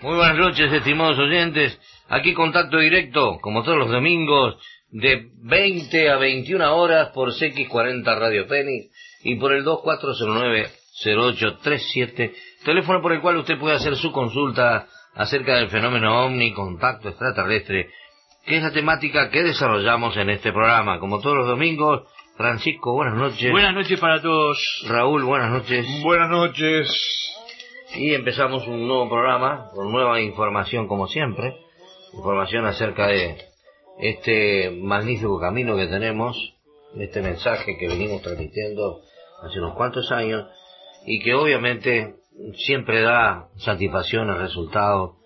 Muy buenas noches, estimados oyentes. Aquí contacto directo, como todos los domingos, de 20 a 21 horas por CX40 Radio Penny y por el 2409-0837, teléfono por el cual usted puede hacer su consulta acerca del fenómeno ovni, contacto extraterrestre, que es la temática que desarrollamos en este programa. Como todos los domingos, Francisco, buenas noches. Buenas noches para todos. Raúl, buenas noches. Buenas noches. Y empezamos un nuevo programa con nueva información como siempre. Información acerca de este magnífico camino que tenemos, este mensaje que venimos transmitiendo hace unos cuantos años y que obviamente siempre da satisfacción al resultado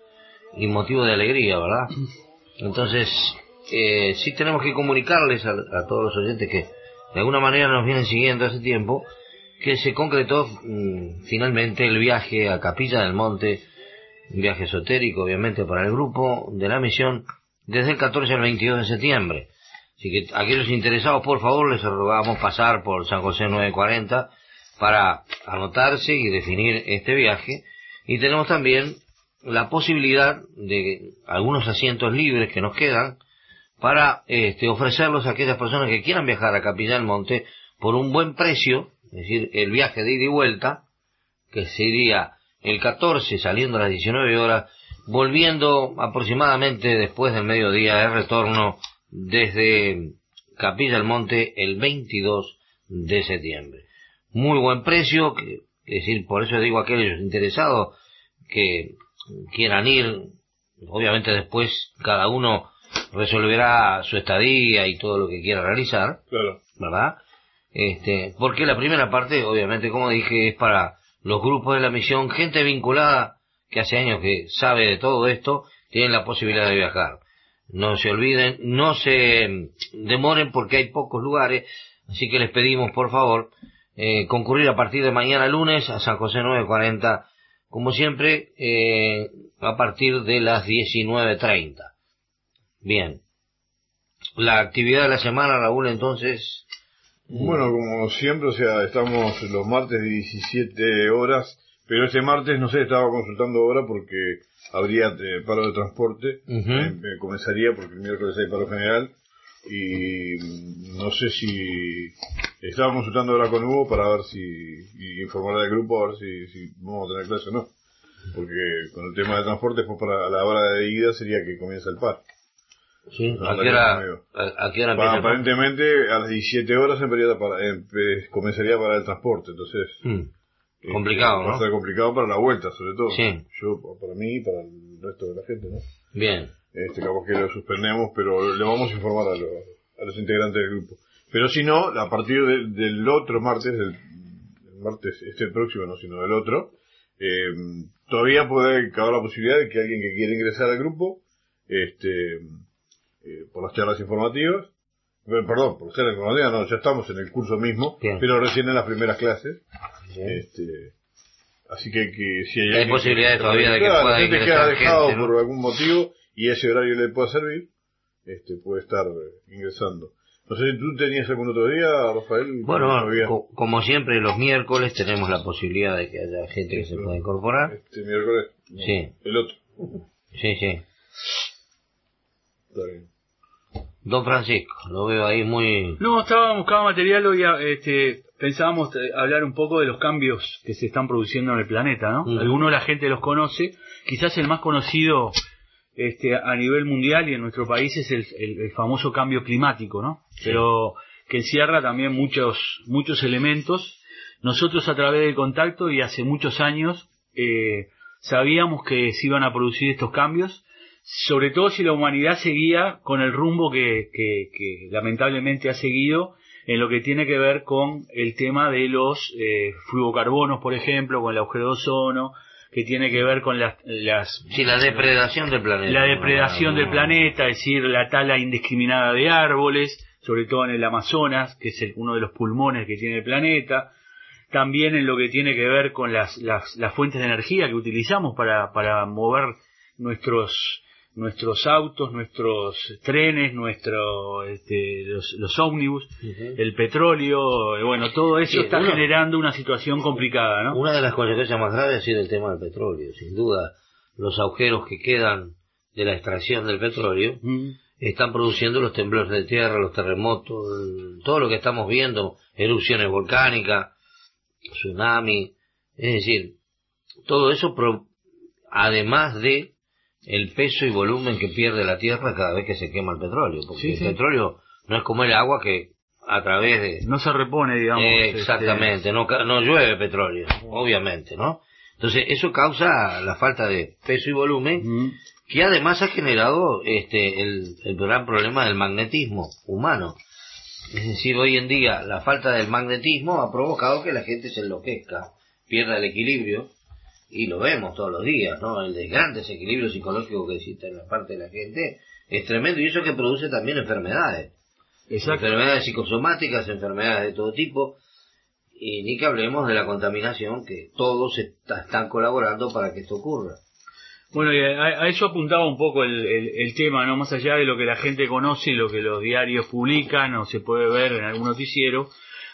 y motivo de alegría, ¿verdad? Entonces, eh, sí tenemos que comunicarles a, a todos los oyentes que de alguna manera nos vienen siguiendo hace tiempo, que se concretó mm, finalmente el viaje a Capilla del Monte, un viaje esotérico obviamente para el grupo de la misión, desde el 14 al 22 de septiembre. Así que aquellos interesados, por favor, les rogamos pasar por San José 940 para anotarse y definir este viaje. Y tenemos también la posibilidad de algunos asientos libres que nos quedan para este, ofrecerlos a aquellas personas que quieran viajar a Capilla del Monte por un buen precio, es decir, el viaje de ida y vuelta, que sería el 14 saliendo a las 19 horas, volviendo aproximadamente después del mediodía de retorno desde Capilla del Monte el 22 de septiembre. Muy buen precio, que, es decir, por eso digo a aquellos interesados que quieran ir, obviamente después cada uno resolverá su estadía y todo lo que quiera realizar, Claro. ¿verdad? Este, porque la primera parte, obviamente, como dije, es para los grupos de la misión, gente vinculada que hace años que sabe de todo esto, tienen la posibilidad de viajar. No se olviden, no se demoren porque hay pocos lugares, así que les pedimos, por favor, eh, concurrir a partir de mañana lunes a San José 940, como siempre, eh, a partir de las 19.30. Bien. La actividad de la semana, Raúl, entonces, Bueno, como siempre, o sea, estamos los martes de 17 horas, pero este martes, no sé, estaba consultando ahora porque habría eh, paro de transporte, eh, comenzaría porque el miércoles hay paro general, y no sé si... Estaba consultando ahora con Hugo para ver si... y informar al grupo a ver si, si vamos a tener clase o no. Porque con el tema de transporte, después para la hora de ida sería que comienza el paro. ¿Sí? No, ¿A qué hora, a, a qué hora empieza? aparentemente a las 17 horas empezaría para, empe- comenzaría para el transporte, entonces... Mm, eh, Complicado, Va a ¿no? ser complicado para la vuelta, sobre todo. Sí. Yo, para mí y para el resto de la gente, ¿no? Bien. Este, capaz que lo suspendemos, pero le vamos a informar a los, a los integrantes del grupo. Pero si no, a partir de- del otro martes, del el martes, este próximo no, sino del otro, eh, todavía puede caber la posibilidad de que alguien que quiera ingresar al grupo, este, eh, por las charlas informativas, eh, perdón, por las charlas informativas, no, ya estamos en el curso mismo, Bien. pero recién en las primeras clases, Bien. Este, así que, que si hay, Hay posibilidades que- todavía de que pueda la gente que ha dejado gente, ¿no? por algún motivo y ese horario le pueda servir, este, puede estar eh, ingresando. No sé si tú tenías algún otro día, Rafael. Bueno, co- como siempre los miércoles tenemos la posibilidad de que haya gente que se pueda incorporar. Este miércoles. no, Sí. El otro. Sí, sí. Está bien. Don Francisco, lo veo ahí muy... No, estaba buscando material hoy, este, pensábamos eh, hablar un poco de los cambios que se están produciendo en el planeta, ¿no? Mm. Algunos la gente los conoce, quizás el más conocido este, a nivel mundial y en nuestro país es el, el- el famoso cambio climático, ¿no? Pero que encierra también muchos, muchos elementos. Nosotros a través del contacto y hace muchos años eh, sabíamos que se iban a producir estos cambios, sobre todo si la humanidad seguía con el rumbo que, que- que lamentablemente ha seguido en lo que tiene que ver con el tema de los eh, fluocarbonos, por ejemplo, con el agujero de ozono, que tiene que ver con las, las Sí, la depredación del planeta. la depredación del planeta, es decir, la tala indiscriminada de árboles, sobre todo en el Amazonas, que es el- uno de los pulmones que tiene el planeta, también en lo que tiene que ver con las, las, las fuentes de energía que utilizamos para, para mover nuestros nuestros autos, nuestros trenes, nuestro, este, los, los ómnibus, el petróleo, eh, bueno, todo eso Sí, está uno- generando una situación complicada, ¿no? Una de las consecuencias más graves ha sido el tema del petróleo, sin duda. los agujeros que quedan de la extracción del petróleo, están produciendo los temblores de tierra, los terremotos, el- todo lo que estamos viendo, erupciones volcánicas, tsunami, es decir, todo eso pro- además de el peso y volumen que pierde la tierra cada vez que se quema el petróleo, porque Sí, el sí. petróleo no es como el agua que a través de No se repone, digamos. eh, este, exactamente, no, no llueve petróleo, obviamente, ¿no? Entonces eso causa la falta de peso y volumen que además ha generado este el, el gran problema del magnetismo humano. Es decir, hoy en día la falta del magnetismo ha provocado que la gente se enloquezca, pierda el equilibrio, y lo vemos todos los días, ¿no? El gran desequilibrio psicológico que existe en la parte de la gente es tremendo y eso que produce también enfermedades. Exacto. Enfermedades psicosomáticas, enfermedades de todo tipo, y ni que hablemos de la contaminación, que todos está- están colaborando para que esto ocurra. Bueno, y a, a eso apuntaba un poco el, el- el tema, ¿no? Más allá de lo que la gente conoce y lo que los diarios publican o se puede ver en algún noticiero,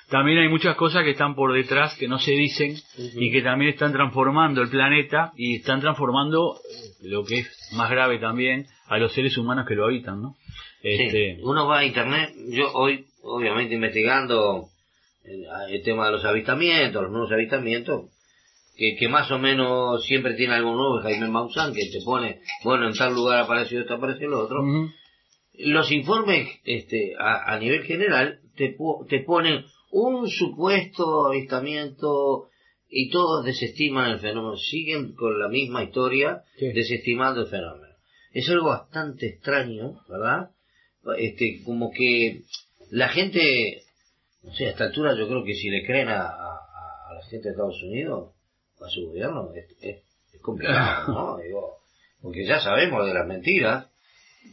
también hay muchas cosas que están por detrás que no se dicen y que también están transformando el planeta y están transformando eh, lo que es más grave también a los seres humanos que lo habitan, ¿no? Este, Sí, uno va a internet, yo hoy, obviamente investigando el, el tema de los avistamientos, los nuevos avistamientos, que, que más o menos siempre tiene algo nuevo, Jaime Maussan, que te pone, bueno, en tal lugar apareció esto, apareció lo otro. Los informes este, a, a nivel general te, te ponen un supuesto avistamiento y todos desestiman el fenómeno, siguen con la misma historia Sí. desestimando el fenómeno. Es algo bastante extraño, ¿verdad? Este, como que la gente, no sé, a esta altura yo creo que si le creen a, a- a la gente de Estados Unidos, a su gobierno, es, es- es complicado, ¿no? Digo, porque ya sabemos de las mentiras,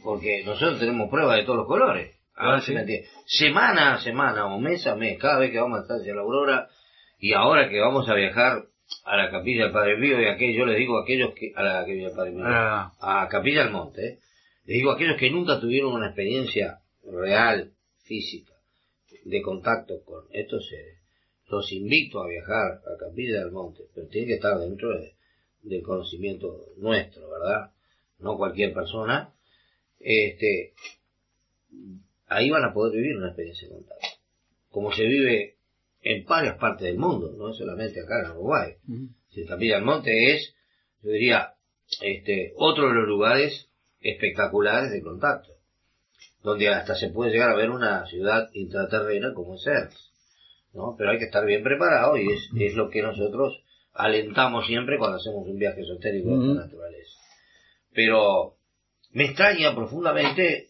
porque nosotros tenemos pruebas de todos los colores. Ah, sí. Semana a semana o mes a mes, cada vez que vamos a estar hacia la Aurora, y ahora que vamos a viajar a la capilla del Padre Pío, y aquellos, yo les digo a aquellos que, a la capilla del Padre Pío, Ah. a Capilla del Monte, ¿eh? les digo a aquellos que nunca tuvieron una experiencia real, física, de contacto con estos seres, los invito a viajar a Capilla del Monte, pero tiene que estar dentro de- del conocimiento nuestro, ¿verdad? No cualquier persona. Este, ahí van a poder vivir una experiencia de contacto. Como se vive en varias partes del mundo, no solamente acá en Uruguay. ujú. Si Capilla del Monte es, yo diría, este, otro de los lugares espectaculares de contacto, donde hasta se puede llegar a ver una ciudad intraterrena como es Erz, ¿no? Pero hay que estar bien preparado y es, es lo que nosotros alentamos siempre cuando hacemos un viaje esotérico de Ujú. esta naturaleza. Pero me extraña profundamente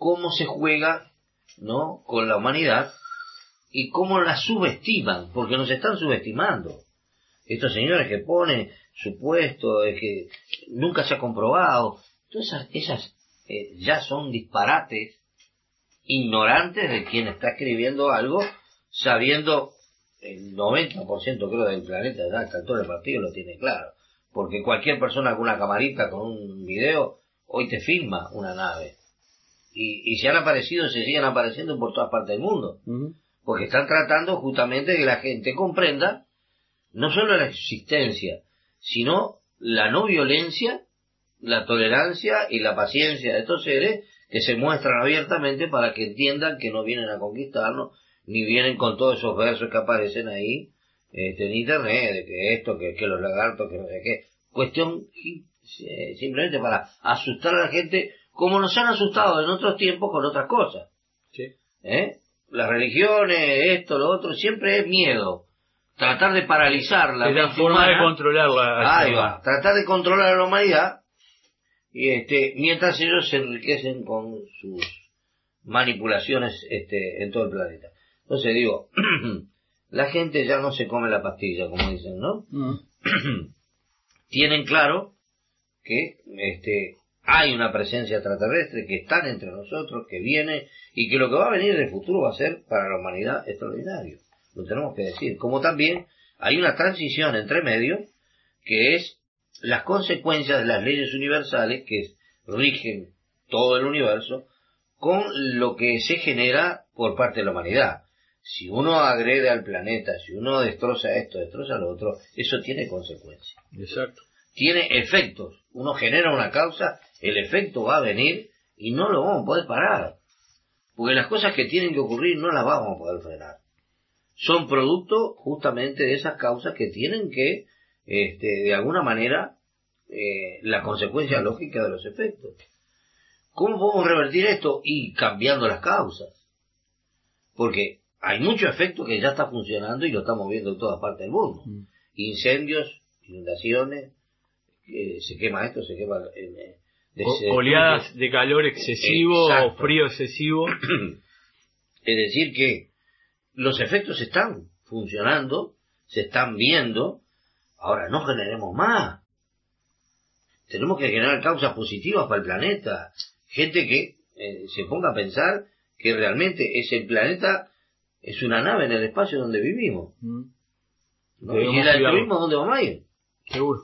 cómo se juega, ¿no? Con la humanidad y cómo la subestiman, porque nos están subestimando. Estos señores que ponen supuesto de que nunca se ha comprobado, todas esas, eh, ya son disparates ignorantes de quien está escribiendo algo sabiendo el 90% creo del planeta ya esta altura del partido lo tiene claro. Porque cualquier persona con una camarita con un video hoy te filma una nave y, y se han aparecido se siguen apareciendo por todas partes del mundo porque están tratando justamente de que la gente comprenda no solo la existencia, sino la no violencia, la tolerancia y la paciencia de estos seres que se muestran abiertamente para que entiendan que no vienen a conquistarnos, ni vienen con todos esos versos que aparecen ahí este, en internet, de que esto, que, que los lagartos, que no sé qué. Cuestión eh, simplemente para asustar a la gente, como nos han asustado en otros tiempos con otras cosas. Sí. ¿eh? Las religiones, esto, lo otro, siempre es miedo. Tratar de paralizar la Es la forma de controlarla. Ahí va. Tratar de controlar a la humanidad. Y este, mientras ellos se enriquecen con sus manipulaciones este, en todo el planeta. Entonces digo, la gente ya no se come la pastilla, como dicen, ¿no? Ujú. Tienen claro que este, hay una presencia extraterrestre que están entre nosotros, que viene y que lo que va a venir en el futuro va a ser para la humanidad extraordinario. Lo tenemos que decir. Como también hay una transición entre medio que es las consecuencias de las leyes universales que rigen todo el universo con lo que se genera por parte de la humanidad. Si uno agrede al planeta, si uno destroza esto, destroza lo otro, eso tiene consecuencias Exacto. tiene efectos Uno genera una causa, el efecto va a venir y no lo vamos a poder parar. Porque las cosas que tienen que ocurrir no las vamos a poder frenar. Son producto justamente de esas causas que tienen que, este, de alguna manera, eh, la consecuencia lógica de los efectos. ¿Cómo podemos revertir esto? Y cambiando las causas. Porque hay mucho efecto que ya está funcionando y lo estamos viendo en todas partes del mundo. Mm. Incendios, inundaciones, eh, se quema esto, se quema... eh, de- O- se- oleadas de calor excesivo o frío excesivo. Es decir, que los efectos están funcionando, se están viendo, ahora no generemos más. Tenemos que generar causas positivas para el planeta. Gente que eh, se ponga a pensar que realmente ese planeta es una nave en el espacio donde vivimos. Mm, ¿Y el altruismo dónde vamos a ir? Seguro.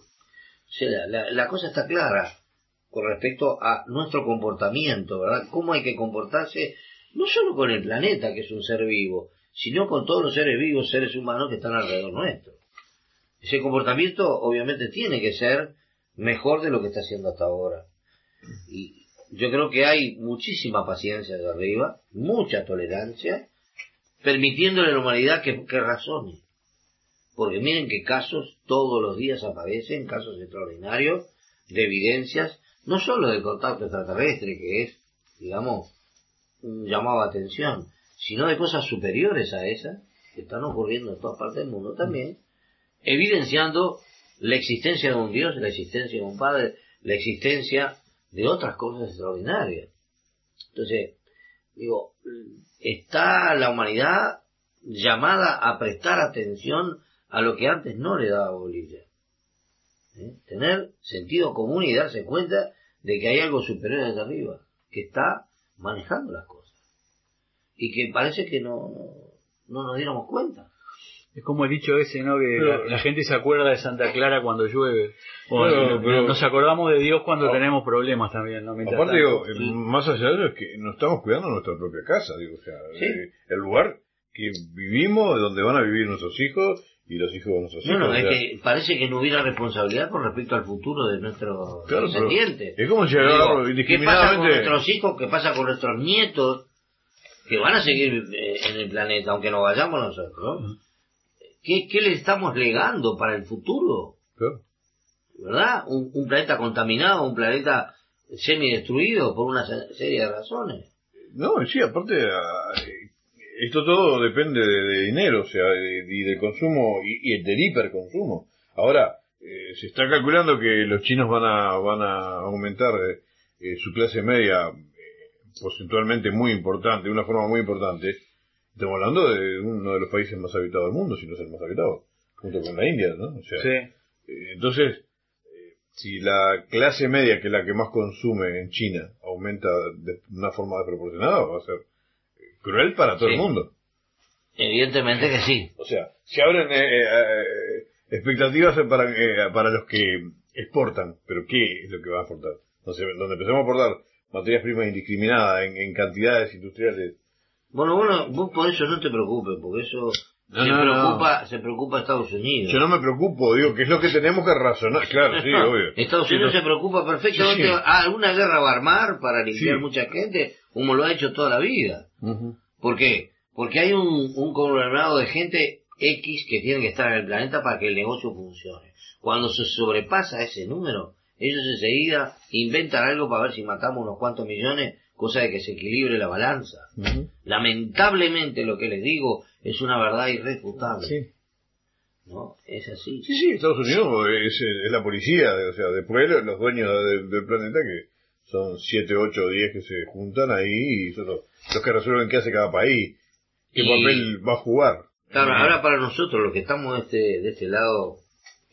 O la- la cosa está clara con respecto a nuestro comportamiento, ¿verdad? Cómo hay que comportarse, no solo con el planeta, que es un ser vivo, sino con todos los seres vivos, seres humanos que están alrededor nuestro. Ese comportamiento obviamente tiene que ser mejor de lo que está haciendo hasta ahora. Y yo creo que hay muchísima paciencia de arriba, mucha tolerancia, permitiéndole a la humanidad que, que razone. Porque miren que casos todos los días aparecen, casos extraordinarios, de evidencias, no solo del contacto extraterrestre, que es, digamos, un llamado a atención, sino de cosas superiores a esas, que están ocurriendo en todas partes del mundo también, evidenciando la existencia de un Dios, la existencia de un Padre, la existencia de otras cosas extraordinarias. Entonces, digo, está la humanidad llamada a prestar atención a lo que antes no le daba bolilla. ¿Eh? Tener sentido común y darse cuenta de que hay algo superior desde arriba, que está manejando las cosas. Y que parece que no, no nos diéramos cuenta. Es como el dicho ese, ¿no? Que Pero- la, la gente se acuerda de Santa Clara cuando llueve. O, Bueno, pero- nos acordamos de Dios cuando tenemos problemas también, ¿no? Mientras Aparte, tanto. digo, eh, más allá de eso, es que nos estamos cuidando nuestra propia casa, digo, o sea, Sí. eh, el lugar que vivimos, donde van a vivir nuestros hijos y los hijos de nuestros hijos. Bueno, o es que parece que no hubiera responsabilidad con respecto al futuro de nuestros Claro, descendientes. es como si Digo, agarro ¿Qué pasa con nuestros hijos? ¿Qué pasa con nuestros nietos? Que van a seguir eh, en el planeta, aunque no vayamos nosotros. ¿Qué, ¿Qué le estamos legando para el futuro? Claro. ¿Verdad? Un, un planeta contaminado, un planeta semidestruido por una se- serie de razones. No, sí, aparte, eh, esto todo depende de, de dinero, o sea, de- y del consumo y, y del hiperconsumo. Ahora, eh, se está calculando que los chinos van a, van a aumentar eh, eh, su clase media eh, porcentualmente muy importante, de una forma muy importante. Estamos hablando de uno de los países más habitados del mundo, si no es el más habitado, junto con la India, ¿no? O sea, Sí. entonces, si la clase media, que es la que más consume en China, aumenta de una forma desproporcionada, va a ser cruel para todo Sí. el mundo. Evidentemente que sí. O sea, se abren eh, eh, expectativas para, eh, para los que exportan, pero ¿qué es lo que va a exportar? Entonces, donde empezamos a exportar materias primas indiscriminadas en, en cantidades industriales. Bueno, bueno, vos por eso no te preocupes, porque eso No, se, no, no. preocupa, se preocupa Estados Unidos. Yo no me preocupo, digo, que es lo que tenemos que razonar. Claro, sí, obvio. Estados Unidos Sí, se preocupa perfectamente. Sí, sí. Ah, alguna guerra va a armar para limpiar mucha gente, como lo ha hecho toda la vida. Ujú. ¿Por qué? Porque hay un, un conglomerado de gente X que tiene que estar en el planeta para que el negocio funcione. Cuando se sobrepasa ese número, ellos enseguida inventan algo para ver si matamos unos cuantos millones, cosa de que se equilibre la balanza. Lamentablemente lo que les digo es una verdad irrefutable. Sí. ¿No? Es así. Sí, sí, Estados Unidos es, es la policía, o sea, después los los dueños de- del planeta que son 7, 8, 10 que se juntan ahí y son los, los que resuelven qué hace cada país, qué Y- papel va a jugar. Claro, ahora para nosotros, los que estamos de este, de este lado,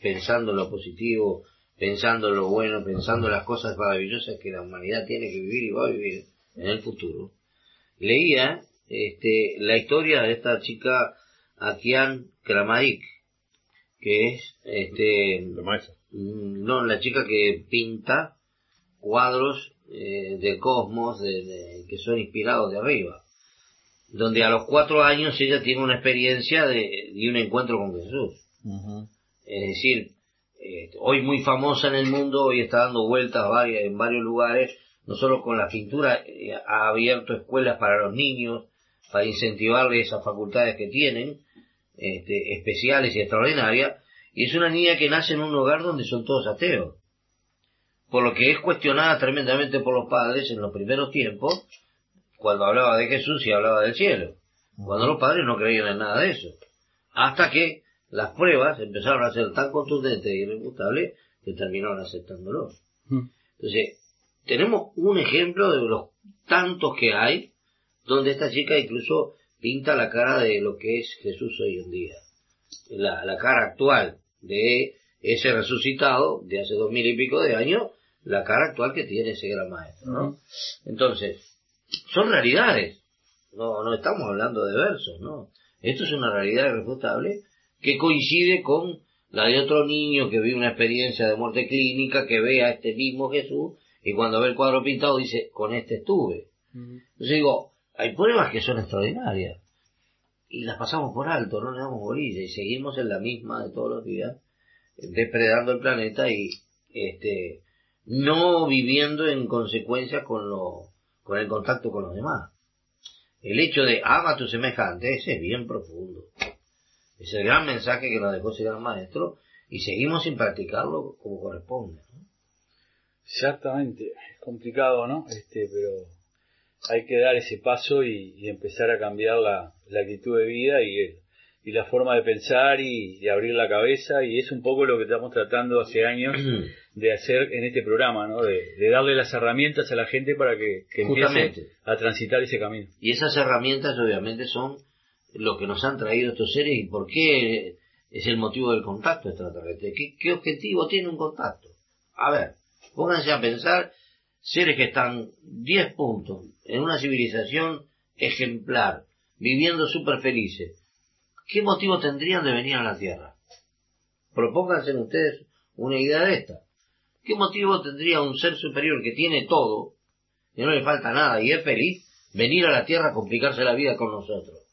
pensando en lo positivo, pensando en lo bueno, pensando en las cosas maravillosas que la humanidad tiene que vivir y va a vivir en el futuro, leía este, la historia de esta chica Akian Kramaik, que es este, La maestra. Mm, No, la chica que pinta cuadros eh, del cosmos de- de- que son inspirados de arriba. Donde a los cuatro años ella tiene una experiencia de, de un encuentro con Jesús. Es decir, eh, hoy muy famosa en el mundo, hoy está dando vueltas varias, en varios lugares, no solo con la pintura, eh, ha abierto escuelas para los niños, para incentivarles esas facultades que tienen, este, especiales y extraordinarias, y es una niña que nace en un hogar donde son todos ateos, por lo que es cuestionada tremendamente por los padres en los primeros tiempos, cuando hablaba de Jesús y hablaba del cielo, cuando los padres no creían en nada de eso, hasta que las pruebas empezaron a ser tan contundentes e irrefutables que terminaron aceptándolo. Entonces, tenemos un ejemplo de los tantos que hay, donde esta chica incluso pinta la cara de lo que es Jesús hoy en día. La, la cara actual de ese resucitado de hace dos mil y pico de años, la cara actual que tiene ese gran maestro, ¿no? Entonces, son realidades. No, no estamos hablando de versos, ¿no? Esto es una realidad irrefutable que coincide con la de otro niño que vive una experiencia de muerte clínica, que ve a este mismo Jesús y cuando ve el cuadro pintado dice, con este estuve. Entonces digo, hay pruebas que son extraordinarias y las pasamos por alto, no le damos bolilla y seguimos en la misma de todos los días, depredando el planeta y este no viviendo en consecuencia con lo con el contacto con los demás. El hecho de ama a tu semejante, ese es bien profundo. Es el gran mensaje que nos dejó ese gran maestro y seguimos sin practicarlo como corresponde. Exactamente, es complicado, ¿no? Este, pero hay que dar ese paso y, empezar a cambiar la, actitud de vida y, y la forma de pensar y, abrir la cabeza y es un poco lo que estamos tratando hace años de hacer en este programa, ¿no? De, darle las herramientas a la gente para que, que empiece a transitar ese camino. Y esas herramientas obviamente son lo que nos han traído estos seres y por qué es el motivo del contacto extraterrestre. ¿Qué, qué objetivo tiene un contacto? A ver, pónganse a pensar seres que están 10 puntos en una civilización ejemplar, viviendo súper felices. ¿Qué motivo tendrían de venir a la Tierra? Propónganse ustedes una idea de esta. ¿Qué motivo tendría un ser superior que tiene todo, y no le falta nada y es feliz, venir a la Tierra a complicarse la vida con nosotros?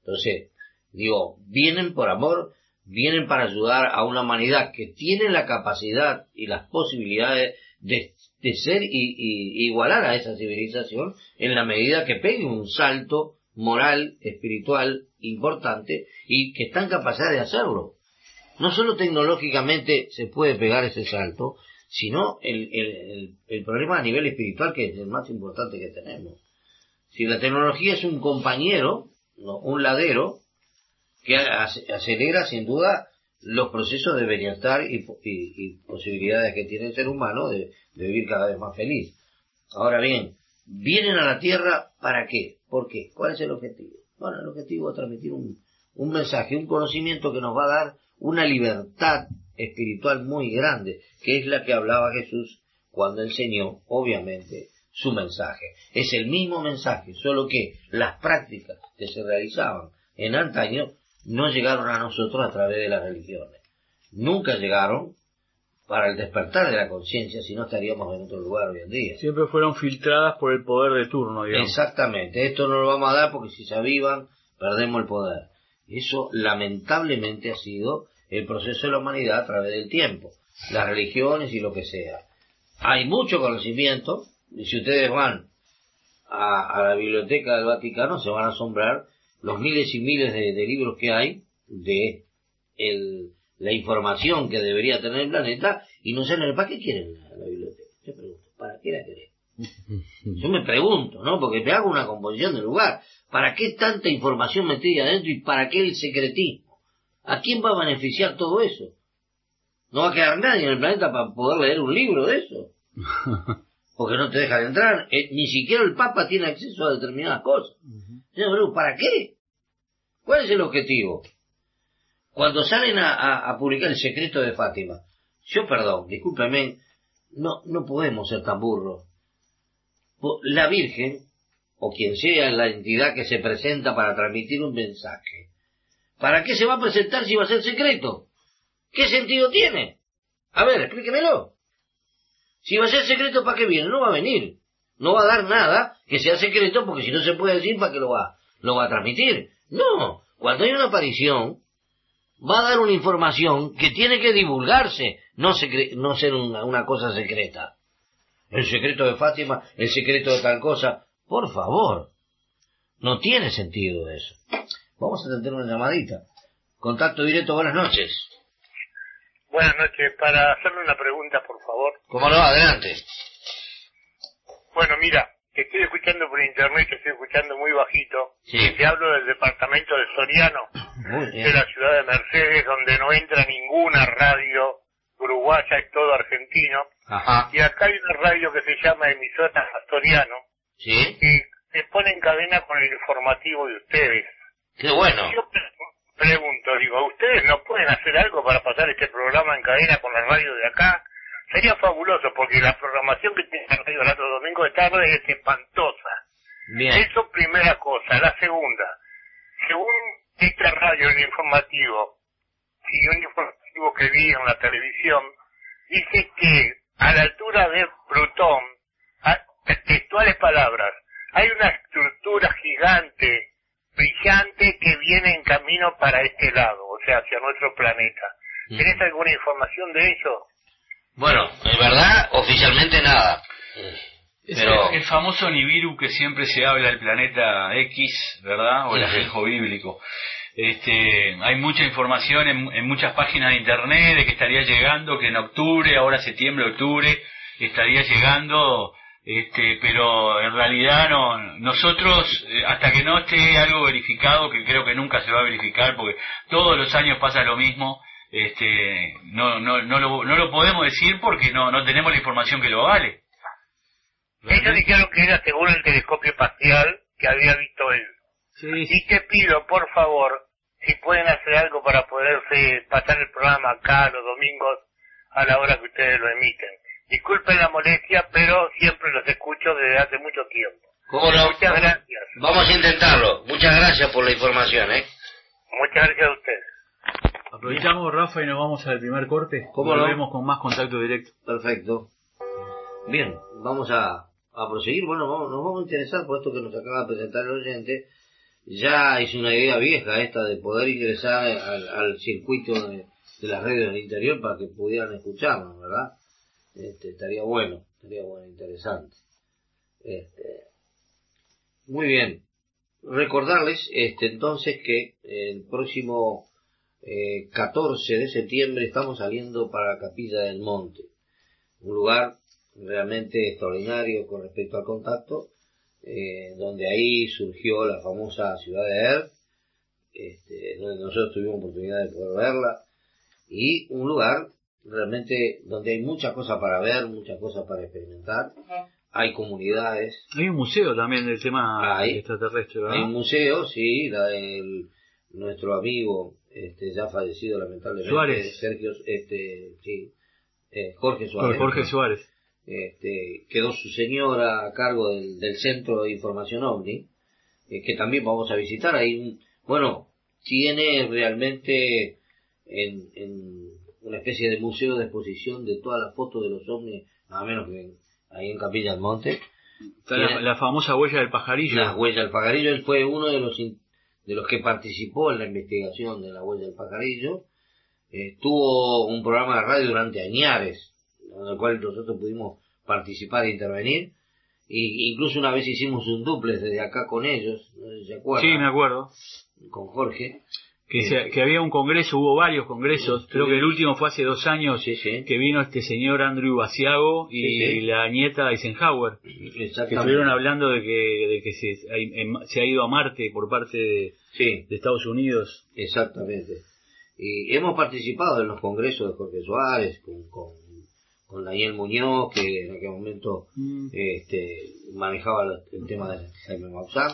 Entonces, digo, vienen por amor, vienen para ayudar a una humanidad que tiene la capacidad y las posibilidades de, ser y, igualar a esa civilización en la medida que pegue un salto moral, espiritual importante y que están capaces de hacerlo. No solo tecnológicamente se puede pegar ese salto, sino el, el, el, problema a nivel espiritual que es el más importante que tenemos. Si la tecnología es un compañero, un ladero que acelera sin duda los procesos de bienestar y, posibilidades que tiene el ser humano de, vivir cada vez más feliz. Ahora bien, vienen a la Tierra para qué? ¿Por qué? ¿Cuál es el objetivo? Bueno, el objetivo es transmitir un, un mensaje, un conocimiento que nos va a dar una libertad espiritual muy grande, que es la que hablaba Jesús cuando enseñó, obviamente, su mensaje. Es el mismo mensaje, solo que las prácticas que se realizaban en antaño no llegaron a nosotros a través de las religiones. Nunca llegaron para el despertar de la conciencia, si no estaríamos en otro lugar hoy en día. Siempre fueron filtradas por el poder de turno, digamos. Exactamente, esto no lo vamos a dar porque si se avivan, perdemos el poder. Eso lamentablemente ha sido el proceso de la humanidad a través del tiempo, las religiones y lo que sea. Hay mucho conocimiento, y si ustedes van a, la biblioteca del Vaticano se van a asombrar los miles y miles de, libros que hay de la información que debería tener el planeta y no sé ¿para qué quieren la, biblioteca? Yo pregunto, ¿para qué la quieren? Yo me pregunto, ¿no? Porque te hago una composición del lugar. ¿Para qué tanta información metida adentro y para qué el secretismo? ¿A quién va a beneficiar todo eso? No va a quedar nadie en el planeta para poder leer un libro de eso. porque no te deja de entrar. Eh, ni siquiera el Papa tiene acceso a determinadas cosas. ¿para qué? ¿Cuál es el objetivo? Cuando salen a, publicar el secreto de Fátima, yo perdón, discúlpeme, no, no podemos ser tan burros. La Virgen, o quien sea la entidad que se presenta para transmitir un mensaje, ¿para qué se va a presentar si va a ser secreto? ¿Qué sentido tiene? A ver, explíquemelo. Si va a ser secreto, ¿para qué viene? No va a venir. No va a dar nada que sea secreto porque si no se puede decir, ¿para qué lo va, lo va a transmitir? No. Cuando hay una aparición, va a dar una información que tiene que divulgarse, no, no ser una, una cosa secreta. El secreto de Fátima, el secreto de tal cosa. Por favor, no tiene sentido eso. Vamos a tener una llamadita. Contacto directo, buenas noches. Buenas noches, para hacerle una pregunta, por favor. ¿Cómo no? Adelante. Bueno, mira, estoy escuchando por internet, que estoy escuchando muy bajito. Sí. Te hablo del departamento de Soriano, de la ciudad de Mercedes, donde no entra ninguna radio uruguaya, es todo argentino. Ajá. Y acá hay una radio que se llama Emisora Soriano. Sí. Y se pone en cadena con el informativo de ustedes. Qué bueno. Yo pregunto, digo, ¿ustedes no pueden hacer algo para pasar este programa en cadena con la radio de acá? Sería fabuloso, porque la programación que tiene la radio el otro domingo de tarde es espantosa. Bien. Eso primera cosa. La segunda, según esta radio, el informativo, y un informativo que vi en la televisión, dice que a la altura de Plutón, textuales palabras, hay una estructura gigante, brillante, que viene en camino para este lado, o sea, hacia nuestro planeta. ¿Tienes alguna información de eso? Bueno, en verdad, oficialmente nada. Pero... el, famoso Nibiru que siempre se habla del planeta X, ¿verdad? O el ajenjo bíblico. Este, hay mucha información en, en, muchas páginas de internet de que estaría llegando, que en octubre, ahora septiembre, octubre, estaría llegando, este, pero en realidad no, nosotros, eh, hasta que no esté algo verificado, que creo que nunca se va a verificar, porque todos los años pasa lo mismo, este, no, no, no, lo, no lo podemos decir porque no, no tenemos la información que lo vale. Ellos dijeron que era según el telescopio espacial que había visto él. Y te pido, por favor, si pueden hacer algo para poderse pasar el programa acá los domingos a la hora que ustedes lo emiten. Disculpen la molestia, pero siempre los escucho desde hace mucho tiempo. Muchas gracias. Vamos a intentarlo. Muchas gracias por la información, ¿eh? Muchas gracias a ustedes. Aprovechamos, Rafa, y nos vamos al primer corte. ¿Cómo lo vemos con más contacto directo? Perfecto. Bien, vamos a, a proseguir. Bueno, vamos, nos vamos a interesar por esto que nos acaba de presentar el oyente. Ya es una idea vieja esta de poder ingresar al, circuito de, las redes del interior para que pudieran escucharnos, ¿verdad? Este, estaría bueno, estaría bueno, interesante. Este, muy bien. Recordarles este, entonces que el próximo 14 eh, de septiembre estamos saliendo para la Capilla del Monte, un lugar realmente extraordinario con respecto al contacto, eh, donde ahí surgió la famosa ciudad de Er, este, donde nosotros tuvimos oportunidad de poder verla, y un lugar realmente donde hay muchas cosas para ver, muchas cosas para experimentar, hay comunidades. Hay un museo también del tema extraterrestre, Hay un museo, sí, la del, nuestro amigo este, ya fallecido lamentablemente, Suárez. Sergio, este, sí, eh, Jorge Suárez. Jorge Suárez. Este, quedó su señora a cargo del, del Centro de Información OVNI, eh, que también vamos a visitar. Ahí, bueno, tiene realmente en, en, una especie de museo de exposición de todas las fotos de los ovnis, nada menos que ahí en Capilla del Monte. la, la, famosa huella del pajarillo. La huella del pajarillo, él fue uno de los de los que participó en la investigación de la huella del pajarillo, eh, tuvo un programa de radio durante añares, en el cual nosotros pudimos participar e intervenir, e incluso una vez hicimos un duplex desde acá con ellos, no sé si se acuerdan. Sí, me acuerdo. Con Jorge. Que, que, había un congreso, hubo varios congresos, creo que el último fue hace dos años, que vino este señor Andrew Basiago y la nieta Eisenhower, que estuvieron hablando de que, de que se, se, ha ido a Marte por parte de, de Estados Unidos. Exactamente. Y hemos participado en los congresos de Jorge Suárez, con, con, con Daniel Muñoz, que en aquel momento mm. este, manejaba el tema de Jaime Maussan,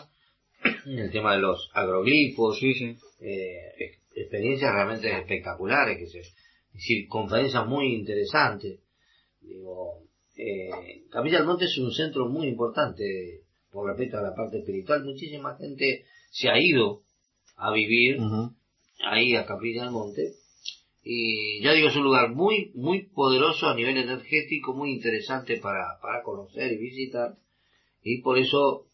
el tema de los agroglifos, sí, sí eh, experiencias realmente espectaculares, que es decir, conferencias muy interesantes. Digo, eh, Capilla del Monte es un centro muy importante por respecto a la parte espiritual. Muchísima gente se ha ido a vivir ahí a Capilla del Monte. Y ya digo, es un lugar muy, muy poderoso a nivel energético, muy interesante para, para conocer y visitar. Y por eso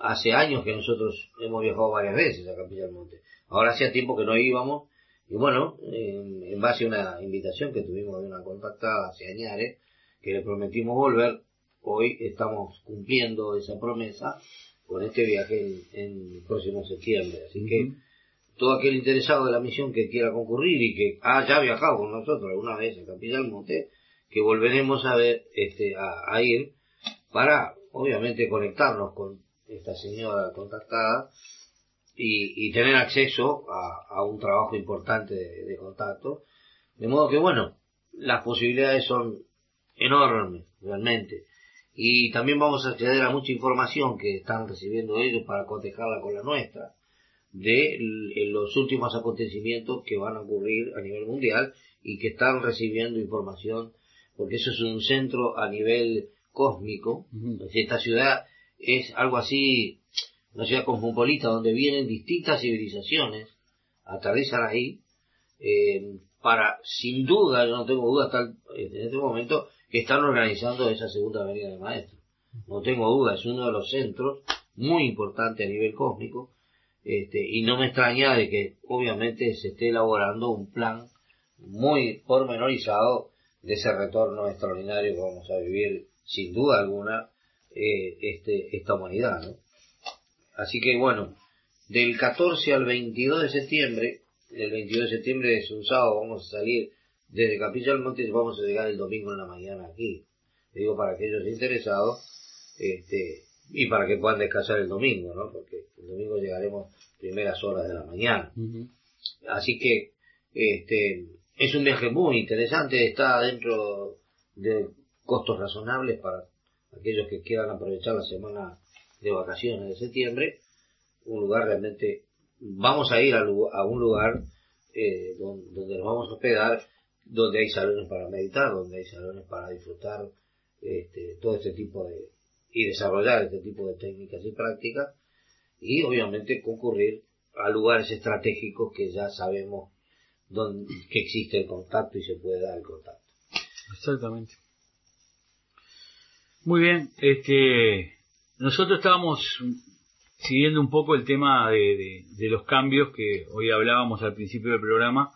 hace años que nosotros hemos viajado varias veces a Capilla del Monte. Ahora hacía tiempo que no íbamos Y bueno, en, base a una invitación que tuvimos de una contactada hace años, que le prometimos volver, hoy estamos cumpliendo esa promesa con este viaje en, el próximo septiembre. Así que todo aquel interesado de la misión que quiera concurrir y que haya viajado con nosotros alguna vez a Capilla del Monte, que volveremos a ver, este, a, ir para, obviamente, conectarnos con esta señora contactada y, tener acceso a, un trabajo importante de, contacto. De modo que, bueno, las posibilidades son enormes, realmente. Y también vamos a acceder a mucha información que están recibiendo ellos para cotejarla con la nuestra de los últimos acontecimientos que van a ocurrir a nivel mundial y que están recibiendo información porque eso es un centro a nivel cósmico. Esta ciudad es algo así, una ciudad cosmopolita donde vienen distintas civilizaciones, aterrizan ahí, eh, para, sin duda, yo no tengo duda hasta en este momento, que están organizando esa segunda avenida de maestro. No tengo duda, es uno de los centros muy importantes a nivel cósmico, este, y no me extraña de que obviamente se esté elaborando un plan muy pormenorizado de ese retorno extraordinario que vamos a vivir sin duda alguna eh, este, esta humanidad. ¿no? Así que bueno, del 14 al 22 de septiembre, el 22 de septiembre es un sábado, vamos a salir desde Capilla del Monte y vamos a llegar el domingo en la mañana aquí. digo para aquellos interesados este, y para que puedan descansar el domingo, ¿no? porque el domingo llegaremos primeras horas de la mañana. Así que este, es un viaje muy interesante, está dentro de costos razonables para aquellos que quieran aprovechar la semana de vacaciones de septiembre. Un lugar realmente, vamos a ir a, un lugar eh, donde, nos vamos a hospedar, donde hay salones para meditar, donde hay salones para disfrutar este, todo este tipo de, y desarrollar este tipo de técnicas y prácticas, y obviamente concurrir a lugares estratégicos que ya sabemos donde, que existe el contacto y se puede dar el contacto. Exactamente. Muy bien, este, nosotros estábamos siguiendo un poco el tema de, los cambios que hoy hablábamos al principio del programa,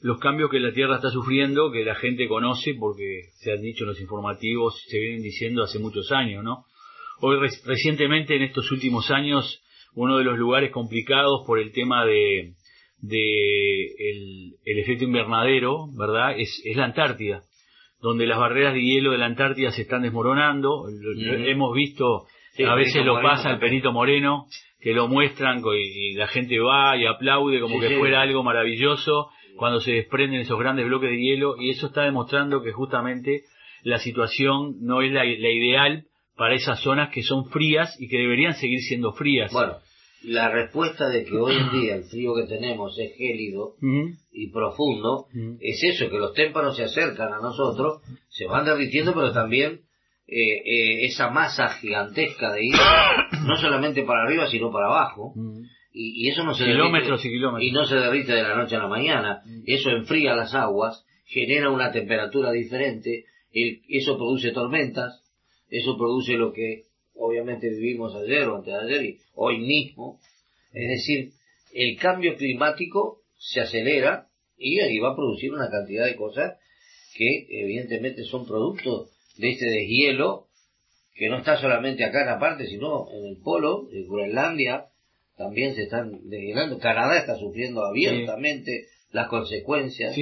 los cambios que la Tierra está sufriendo, que la gente conoce porque se han dicho en los informativos, se vienen diciendo hace muchos años, ¿no? Hoy recientemente en estos últimos años, uno de los lugares complicados por el tema de, de el, efecto invernadero, ¿verdad? Es, es, la Antártida, donde las barreras de hielo de la Antártida se están desmoronando. Hemos visto, a veces lo pasa el Perito Moreno, que lo muestran y, la gente va y aplaude como que fuera algo maravilloso cuando se desprenden esos grandes bloques de hielo y eso está demostrando que justamente la situación no es la, la ideal para esas zonas que son frías y que deberían seguir siendo frías. Bueno, la respuesta de que hoy en día el frío que tenemos es gélido y profundo, es eso, que los témpanos se acercan a nosotros, se van derritiendo, pero también eh, eh, esa masa gigantesca de hielo, no solamente para arriba, sino para abajo, y, eso no se kilómetros y kilómetros. y no se derrite de la noche a la mañana, eso enfría las aguas, genera una temperatura diferente, eso produce tormentas, eso produce lo que obviamente vivimos ayer o antes de ayer y hoy mismo. Es decir, el cambio climático se acelera y ahí va a producir una cantidad de cosas que evidentemente son producto de este deshielo que no está solamente acá en la parte, sino en el polo, en Groenlandia, también se están deshielando. Canadá está sufriendo abiertamente las consecuencias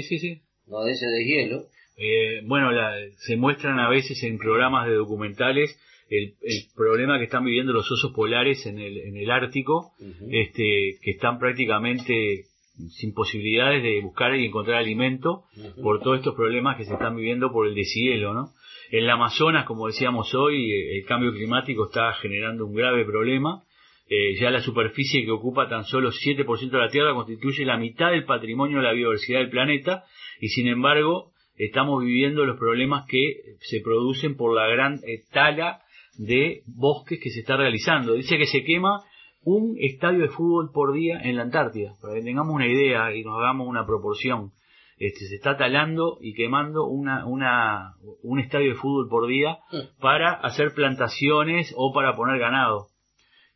¿no? de ese deshielo. Eh, bueno, se muestran a veces en programas de documentales el, problema que están viviendo los osos polares en el, en el Ártico, este, que están prácticamente sin posibilidades de buscar y encontrar alimento por todos estos problemas que se están viviendo por el deshielo, ¿no? En el Amazonas, como decíamos hoy, el cambio climático está generando un grave problema. Eh, ya la superficie que ocupa tan solo 7% de la Tierra constituye la mitad del patrimonio de la biodiversidad del planeta y sin embargo estamos viviendo los problemas que se producen por la gran eh, tala de bosques que se está realizando. Dice que se quema un estadio de fútbol por día en la Antártida, para que tengamos una idea y nos hagamos una proporción. Este, se está talando y quemando una, una, un estadio de fútbol por día para hacer plantaciones o para poner ganado.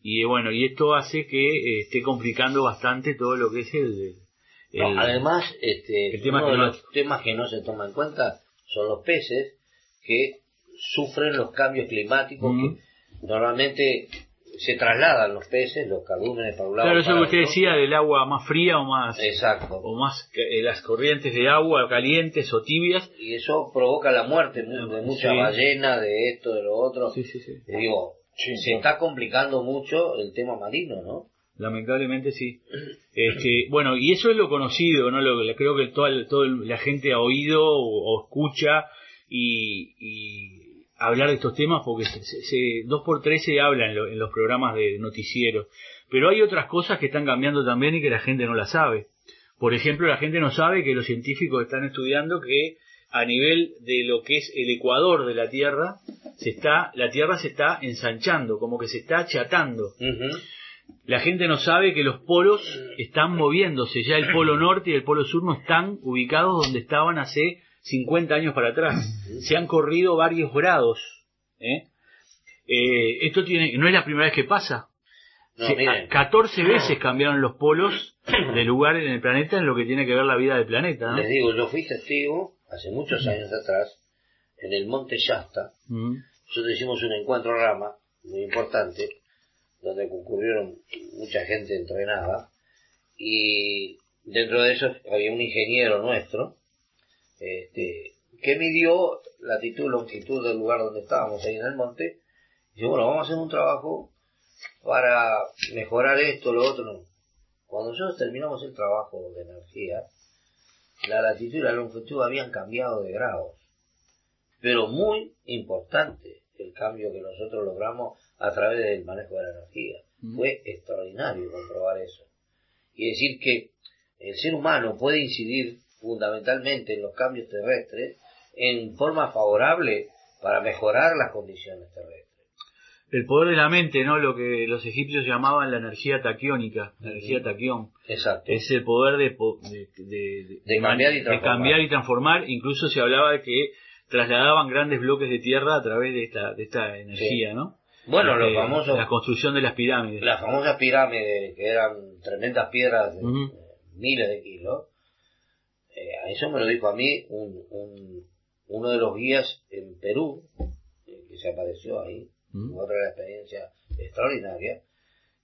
Y bueno, y esto hace que eh, esté complicando bastante todo lo que es el, No, el- además, este, el tema uno de los temas que no se toma en cuenta son los peces que sufren los cambios climáticos que normalmente se trasladan los peces, los cardúmenes para un lado. Claro, eso que usted otro. decía del agua más fría o más, Exacto. o más que- eh, las corrientes de agua calientes o tibias. Y eso provoca la muerte mu- de muchas Sí. ballenas, de esto, de lo otro. Sí, sí, sí. Y digo, Sí, se está complicando mucho el tema marino, ¿no? Lamentablemente sí. Este, bueno, y eso es lo conocido, ¿no? Lo, creo que toda, la gente ha oído o, escucha y, y hablar de estos temas porque se, se- dos por tres se habla en, lo- en los programas de noticieros. Pero hay otras cosas que están cambiando también y que la gente no la sabe. Por ejemplo, la gente no sabe que los científicos están estudiando que a nivel de lo que es el ecuador de la Tierra, se está, la Tierra se está ensanchando, como que se está achatando. La gente no sabe que los polos están moviéndose, ya el polo norte y el polo sur no están ubicados donde estaban hace 50 años para atrás. Se han corrido varios grados. ¿eh? Eh, esto tiene, no es la primera vez que pasa. No, Se- miren. a- 14 veces cambiaron los polos de lugar en el planeta en lo que tiene que ver la vida del planeta. ¿no? Les digo, yo fui testigo hace muchos años atrás en el Monte Shasta. Mm. Nosotros hicimos un encuentro rama muy importante donde concurrieron mucha gente entrenada y dentro de eso había un ingeniero nuestro este, que midió latitud y longitud del lugar donde estábamos ahí en el monte y dijo, bueno, vamos a hacer un trabajo para mejorar esto, lo otro. Cuando nosotros terminamos el trabajo de energía, la latitud y la longitud habían cambiado de grados. Pero muy importante el cambio que nosotros logramos a través del manejo de la energía. Mm. Fue extraordinario comprobar eso. Y decir que el ser humano puede incidir fundamentalmente en los cambios terrestres en forma favorable para mejorar las condiciones terrestres. El poder de la mente, ¿no? Lo que los egipcios llamaban la energía taquiónica, la energía taquión. Exacto. es el poder de, de, de- De cambiar y de transformar. cambiar y transformar. Incluso se hablaba de que trasladaban grandes bloques de tierra a través de esta, de esta energía, ¿no? Bueno, los Eh, famosos, La construcción de las pirámides. las famosas pirámides, que eran tremendas piedras de miles de kilos, eh, a eso me lo dijo a mí un, un- uno de los guías en Perú, eh, que se apareció ahí, otra experiencia extraordinaria,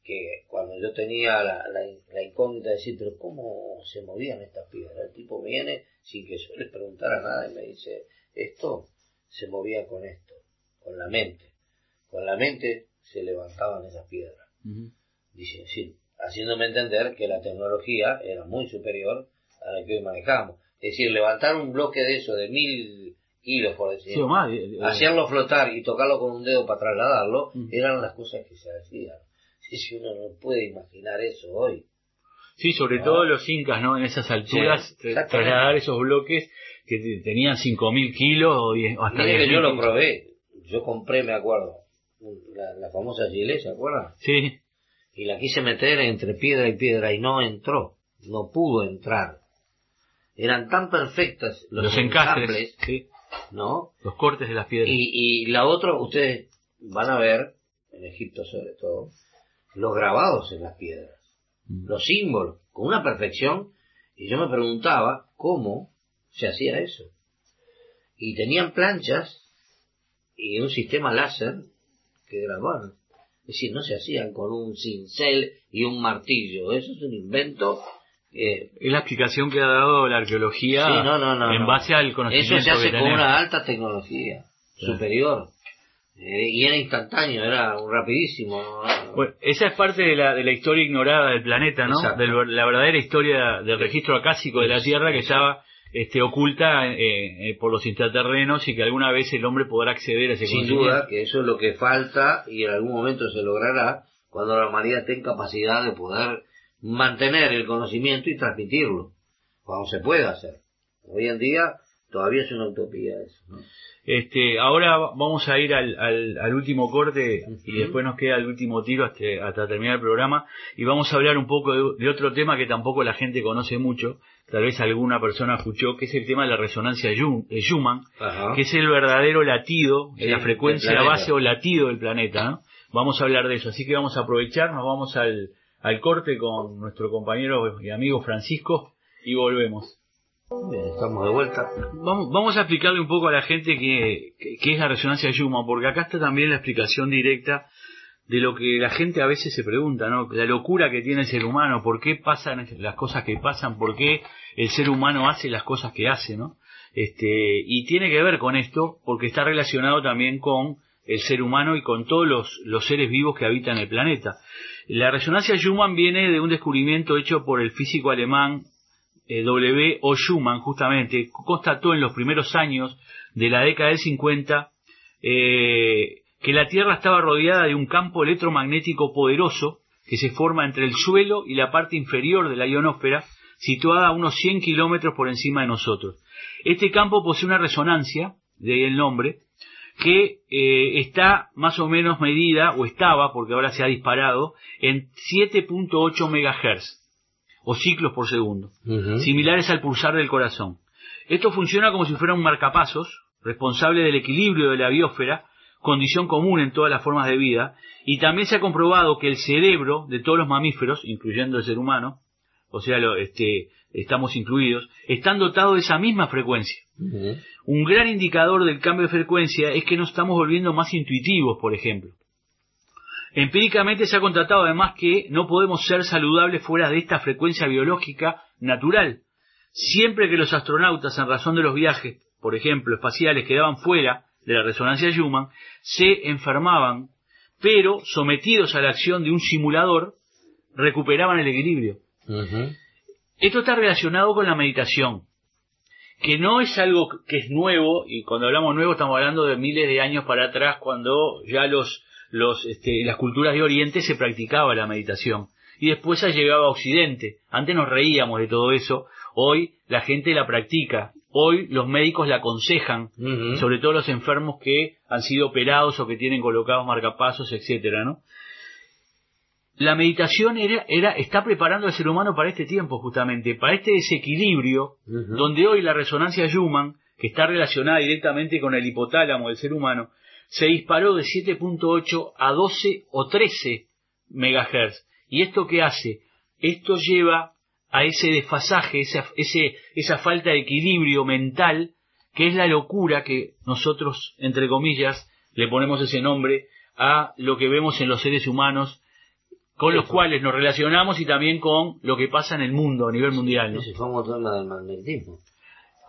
que cuando yo tenía la, la, la incógnita de decir, pero ¿cómo se movían estas piedras? El tipo viene sin que yo le preguntara nada y me dice, esto se movía con esto, con la mente. Con la mente se levantaban esas piedras. Ujú. Dice, sí, haciéndome entender que la tecnología era muy superior a la que hoy manejamos. Es decir, levantar un bloque de eso de mil kilos, por decir, Sí, más. eh, eh, hacerlo flotar y tocarlo con un dedo para trasladarlo, eran las cosas que se hacían. Sí, sí, uno no puede imaginar eso hoy. Sí, sobre Ah. todo los incas, ¿no? En esas alturas, Sí, trasladar esos bloques que te- tenían 5.000 kilos o, diez- o hasta Mire que 10.000 yo lo probé. Yo compré, me acuerdo, la, la famosa gilet, ¿se acuerdan? Sí, Y la quise meter entre piedra y piedra y no entró. No pudo entrar. Eran tan perfectas los, los, encastres, ensambles, sí, ¿no? los cortes de las piedras. Y, y la otra, ustedes van a ver, en Egipto sobre todo, los grabados en las piedras, Mm. los símbolos, con una perfección. Y yo me preguntaba cómo se hacía eso. Y tenían planchas y un sistema láser que grababan. Es decir, no se hacían con un cincel y un martillo. Eso es un invento. eh, Es la explicación que ha dado la arqueología Sí, no, no, no, en base al conocimiento Eso se hace que con una alta tecnología superior. Eh, y era instantáneo, era un rapidísimo. ¿no? Bueno, esa es parte de la, de la historia ignorada del planeta, ¿no? De la verdadera historia del registro acásico de la Tierra que estaba este, oculta eh, eh, por los intraterrenos y que alguna vez el hombre podrá acceder a ese Sin duda que eso es lo que falta y en algún momento se logrará cuando la humanidad tenga capacidad de poder mantener el conocimiento y transmitirlo. Cuando se pueda hacer. Hoy en día todavía es una utopía eso. ¿no? Este, ahora vamos a ir al, al, al último corte y después nos queda el último tiro hasta, hasta terminar el programa y vamos a hablar un poco de, de otro tema que tampoco la gente conoce mucho, tal vez alguna persona escuchó, que es el tema de la resonancia Schu- Schumann, que es el verdadero latido, Sí, la frecuencia base o latido del planeta. ¿no? Vamos a hablar de eso, así que vamos a aprovechar, nos vamos al, al corte con nuestro compañero y amigo Francisco y volvemos. Estamos de vuelta. Vamos, vamos a explicarle un poco a la gente qué, qué es la resonancia Schumann, porque acá está también la explicación directa de lo que la gente a veces se pregunta, ¿no? La locura que tiene el ser humano, por qué pasan las cosas que pasan, por qué el ser humano hace las cosas que hace, ¿no? Este, y tiene que ver con esto porque está relacionado también con el ser humano y con todos los, los seres vivos que habitan el planeta. La resonancia Schumann viene de un descubrimiento hecho por el físico alemán W. O. Schumann, justamente, constató en los primeros años de la década del 50 eh, que la Tierra estaba rodeada de un campo electromagnético poderoso que se forma entre el suelo y la parte inferior de la ionosfera, situada a unos 100 kilómetros por encima de nosotros. Este campo posee una resonancia, de ahí el nombre, que eh, está más o menos medida, o estaba, porque ahora se ha disparado, en 7.8 MHz, o ciclos por segundo, similares al pulsar del corazón. Esto funciona como si fuera un marcapasos, responsable del equilibrio de la biosfera, condición común en todas las formas de vida, y también se ha comprobado que el cerebro de todos los mamíferos, incluyendo el ser humano, o sea, lo- este, estamos incluidos, están dotados de esa misma frecuencia. Un gran indicador del cambio de frecuencia es que nos estamos volviendo más intuitivos, por ejemplo. Empíricamente se ha constatado además que no podemos ser saludables fuera de esta frecuencia biológica natural. Siempre que los astronautas, en razón de los viajes, por ejemplo, espaciales, quedaban fuera de la resonancia Schumann, se enfermaban, pero sometidos a la acción de un simulador, recuperaban el equilibrio. Esto está relacionado con la meditación, que no es algo que es nuevo, y cuando hablamos nuevo estamos hablando de miles de años para atrás, cuando ya los, los, este, las culturas de Oriente se practicaba la meditación. Y después ha llegado a Occidente. Antes nos reíamos de todo eso, hoy la gente la practica, hoy los médicos la aconsejan, sobre todo los enfermos que han sido operados o que tienen colocados marcapasos, etcétera, ¿no? La meditación era, era, está preparando al ser humano para este tiempo, justamente, para este desequilibrio, donde hoy la resonancia Schumann, que está relacionada directamente con el hipotálamo del ser humano, se disparó de 7.8 a 12 o 13 megahertz. ¿Y esto qué hace? Esto lleva a ese desfasaje, esa, ese, esa falta de equilibrio mental, que es la locura que nosotros, entre comillas, le ponemos ese nombre a lo que vemos en los seres humanos, con los Eso. cuales nos relacionamos y también con lo que pasa en el mundo, a nivel mundial. ¿no? Ese famoso tema del magnetismo.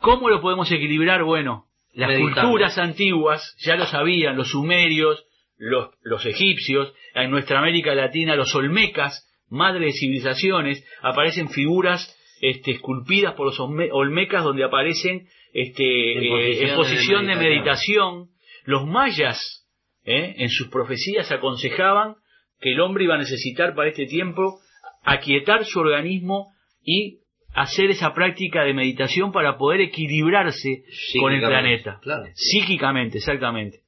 ¿Cómo lo podemos equilibrar? Bueno, las Meditando. culturas antiguas ya lo sabían, los sumerios, los, los egipcios, en nuestra América Latina los olmecas, madre de civilizaciones, aparecen figuras este, esculpidas por los olme- olmecas donde aparecen este, En eh, posición de de meditación. Los mayas, ¿eh? en sus profecías aconsejaban que el hombre iba a necesitar para este tiempo aquietar su organismo y hacer esa práctica de meditación para poder equilibrarse con el planeta. claro. Psíquicamente, exactamente.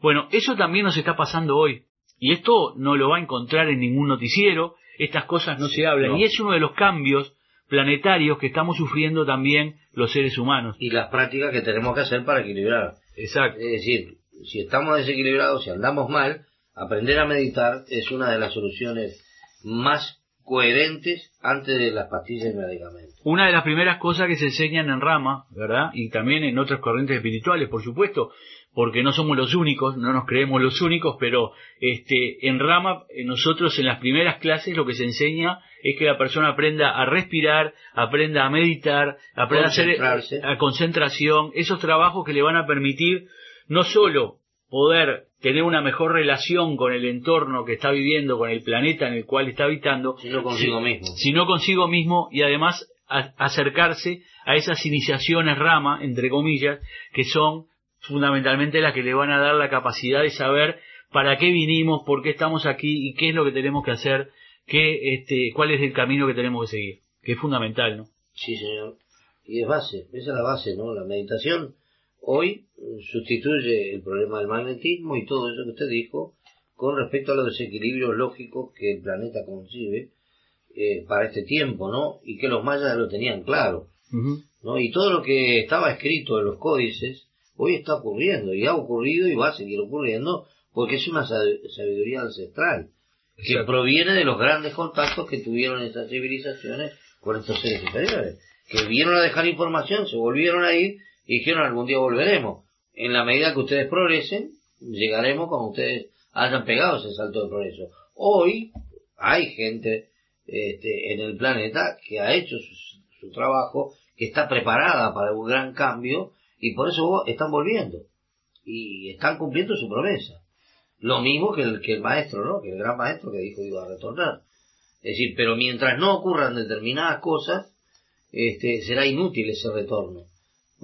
Bueno, eso también nos está pasando hoy. Y esto no lo va a encontrar en ningún noticiero, estas cosas no se hablan. no. Y es uno de los cambios planetarios que estamos sufriendo también los seres humanos. Y las prácticas que tenemos que hacer para equilibrar. Exacto. Es decir, si estamos desequilibrados, si andamos mal, aprender a meditar es una de las soluciones más coherentes antes de las pastillas y medicamentos. Una de las primeras cosas que se enseñan en Rama, ¿verdad? Y también en otras corrientes espirituales, por supuesto, porque no somos los únicos, no nos creemos los únicos, pero este, en Rama, eh, nosotros en las primeras clases lo que se enseña es que la persona aprenda a respirar, aprenda a meditar, aprenda a hacer a concentración, esos trabajos que le van a permitir no solo poder tener una mejor relación con el entorno que está viviendo, con el planeta en el cual está habitando, Sino consigo mismo. sino consigo mismo y además a- acercarse a esas iniciaciones rama, entre comillas, que son fundamentalmente las que le van a dar la capacidad de saber para qué vinimos, por qué estamos aquí y qué es lo que tenemos que hacer, qué, este, cuál es el camino que tenemos que seguir, que es fundamental, ¿no? Sí, señor. Y es base, esa es la base, ¿no? La meditación hoy sustituye el problema del magnetismo y todo eso que usted dijo con respecto a los desequilibrios lógicos que el planeta concibe eh, para este tiempo, ¿no? Y que los mayas lo tenían claro. ¿no? Y todo lo que estaba escrito en los códices hoy está ocurriendo y ha ocurrido y va a seguir ocurriendo porque es una sab- sabiduría ancestral que Exacto. proviene de los grandes contactos que tuvieron esas civilizaciones con estos seres superiores. que vieron a dejar información, se volvieron a ir y dijeron algún día volveremos. En la medida que ustedes progresen, llegaremos cuando ustedes hayan pegado ese salto de progreso. Hoy hay gente este, en el planeta que ha hecho su, trabajo, que está preparada para un gran cambio y por eso están volviendo y están cumpliendo su promesa. Lo mismo que el, que el maestro, ¿no? Que el gran maestro que dijo iba a retornar. Es decir, pero mientras no ocurran determinadas cosas, este, será inútil ese retorno.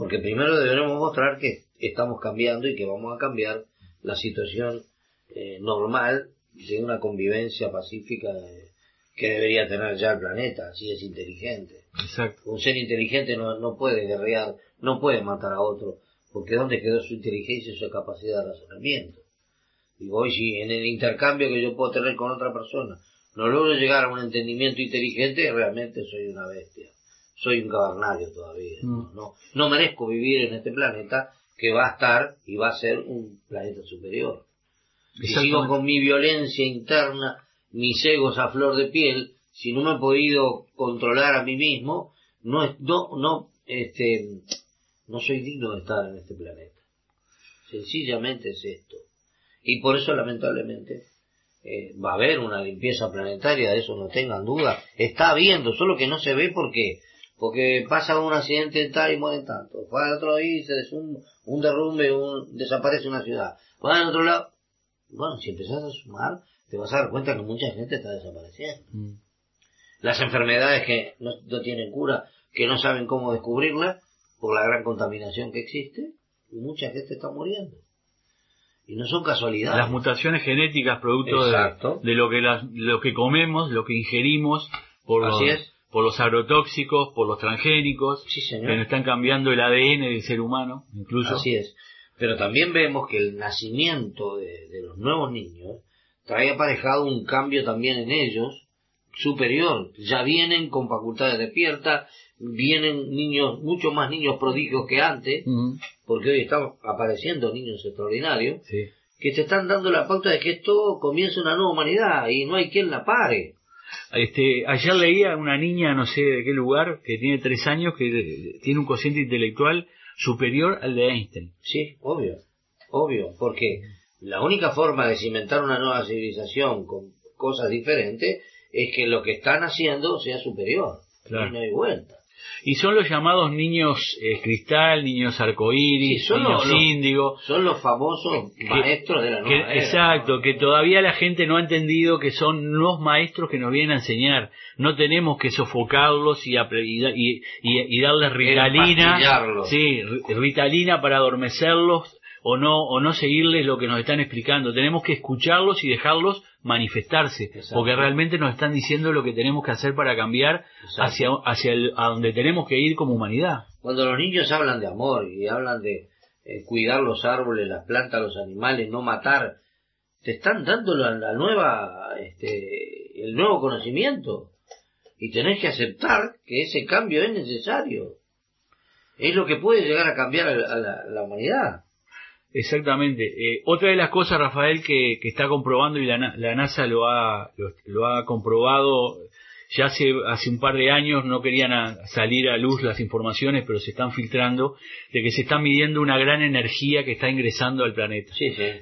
Porque primero deberemos mostrar que estamos cambiando y que vamos a cambiar la situación eh, normal de una convivencia pacífica que debería tener ya el planeta, así es inteligente. Exacto. Un ser inteligente no, no puede guerrear, no puede matar a otro, porque ¿dónde quedó su inteligencia y su capacidad de razonamiento? Digo, hoy si en el intercambio que yo puedo tener con otra persona no logro llegar a un entendimiento inteligente, realmente soy una bestia. Soy un cavernario todavía. Mm. ¿no? no merezco vivir en este planeta que va a estar y va a ser un planeta superior. Si sigo con mi violencia interna, mis egos a flor de piel, si no me he podido controlar a mí mismo, no, no, no, este, no soy digno de estar en este planeta. Sencillamente es esto. Y por eso, lamentablemente, eh, va a haber una limpieza planetaria, de eso no tengan duda. Está habiendo, solo que no se ve porque porque pasa un accidente tal y mueren tanto. Va al otro ahí, se un, un derrumbe, un, desaparece una ciudad. Va al otro lado. Bueno, si empezás a sumar, te vas a dar cuenta que mucha gente está desapareciendo. Mm. Las enfermedades que no, no, tienen cura, que no saben cómo descubrirlas, por la gran contaminación que existe, y mucha gente está muriendo. Y no son casualidades. Las mutaciones genéticas producto de, de, lo que lo que comemos, lo que ingerimos por los, por los agrotóxicos, por los transgénicos, que nos están cambiando el ADN del ser humano, incluso. Así es. Pero también vemos que el nacimiento de, los nuevos niños trae aparejado un cambio también en ellos superior. Ya vienen con facultades despiertas, vienen niños, mucho más niños prodigios que antes, porque hoy están apareciendo niños extraordinarios, que te están dando la pauta de que esto comienza una nueva humanidad y no hay quien la pare. Este, ayer leía una niña, no sé de qué lugar, que tiene tres años, que tiene un cociente intelectual superior al de Einstein. Sí, obvio, obvio, porque la única forma de cimentar una nueva civilización con cosas diferentes es que lo que están haciendo sea superior. Y no hay vuelta. Y son los llamados niños eh, cristal, niños arcoíris, niños índigo. Son los famosos maestros de la nueva era, Exacto, que todavía la gente no ha entendido que son los maestros que nos vienen a enseñar. No tenemos que sofocarlos y, y, y, darles ritalina. Sí, ritalina para adormecerlos o no, o no seguirles lo que nos están explicando. Tenemos que escucharlos y dejarlos manifestarse, porque realmente nos están diciendo lo que tenemos que hacer para cambiar hacia, hacia a donde tenemos que ir como humanidad. Cuando los niños hablan de amor y hablan de eh, cuidar los árboles, las plantas, los animales, no matar, te están dando la, nueva, este, el nuevo conocimiento y tenés que aceptar que ese cambio es necesario. Es lo que puede llegar a cambiar a la humanidad. Exactamente. Eh, otra de las cosas, Rafael, que, está comprobando y la, NASA lo ha, lo, ha comprobado ya hace, hace un par de años, no querían salir a luz las informaciones, pero se están filtrando, de que se está midiendo una gran energía que está ingresando al planeta.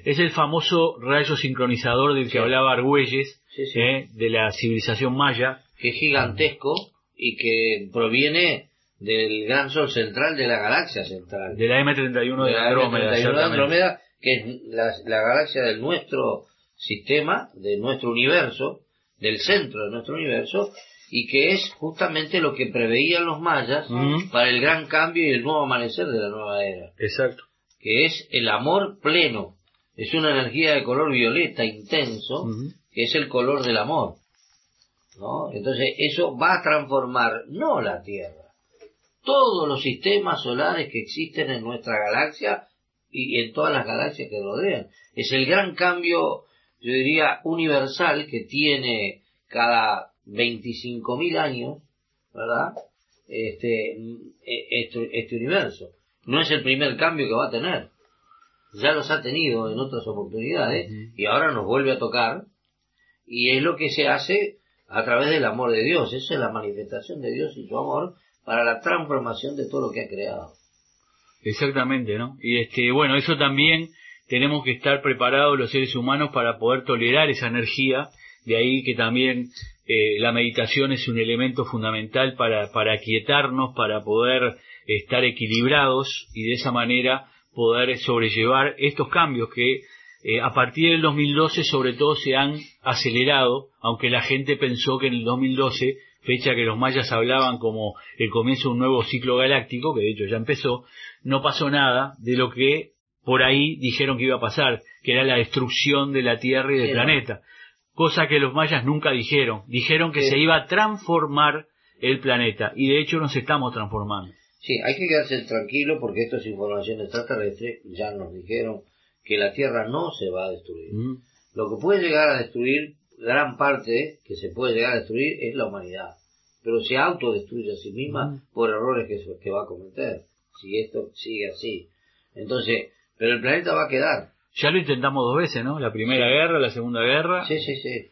Es el famoso rayo sincronizador del que hablaba Argüelles, eh, de la civilización maya. Que es gigantesco y que proviene del gran sol central de la galaxia central. De la M31 de, Andrómeda. que es la, galaxia de nuestro sistema, de nuestro universo, del centro de nuestro universo, y que es justamente lo que preveían los mayas para el gran cambio y el nuevo amanecer de la nueva era. Exacto. Que es el amor pleno. Es una energía de color violeta intenso, que es el color del amor. ¿no? Entonces eso va a transformar no la Tierra, todos los sistemas solares que existen en nuestra galaxia y en todas las galaxias que rodean. Es el gran cambio, yo diría, universal que tiene cada 25.000 años, ¿verdad? Este, este, este universo. No es el primer cambio que va a tener. Ya los ha tenido en otras oportunidades y ahora nos vuelve a tocar. Y es lo que se hace a través del amor de Dios. Esa es la manifestación de Dios y su amor para la transformación de todo lo que ha creado. Exactamente, ¿no? Y este, bueno, eso también tenemos que estar preparados los seres humanos para poder tolerar esa energía, de ahí que también eh, la meditación es un elemento fundamental para, para aquietarnos, para poder estar equilibrados y de esa manera poder sobrellevar estos cambios que eh, a partir del 2012 sobre todo se han acelerado, aunque la gente pensó que en el 2012, fecha que los mayas hablaban como el comienzo de un nuevo ciclo galáctico, que de hecho ya empezó, no pasó nada de lo que por ahí dijeron que iba a pasar, que era la destrucción de la Tierra y del planeta. Cosa que los mayas nunca dijeron. Dijeron que se iba a transformar el planeta. Y de hecho nos estamos transformando. Sí, hay que quedarse tranquilo porque esto es información extraterrestre. Ya nos dijeron que la Tierra no se va a destruir. Mm. Lo que puede llegar a destruir, gran parte que se puede llegar a destruir, es la humanidad. Pero se autodestruye a sí misma por errores que, que va a cometer. Si esto sigue así. Entonces, pero el planeta va a quedar. Ya lo intentamos dos veces, ¿no? La primera guerra, la segunda guerra. Sí, sí, sí.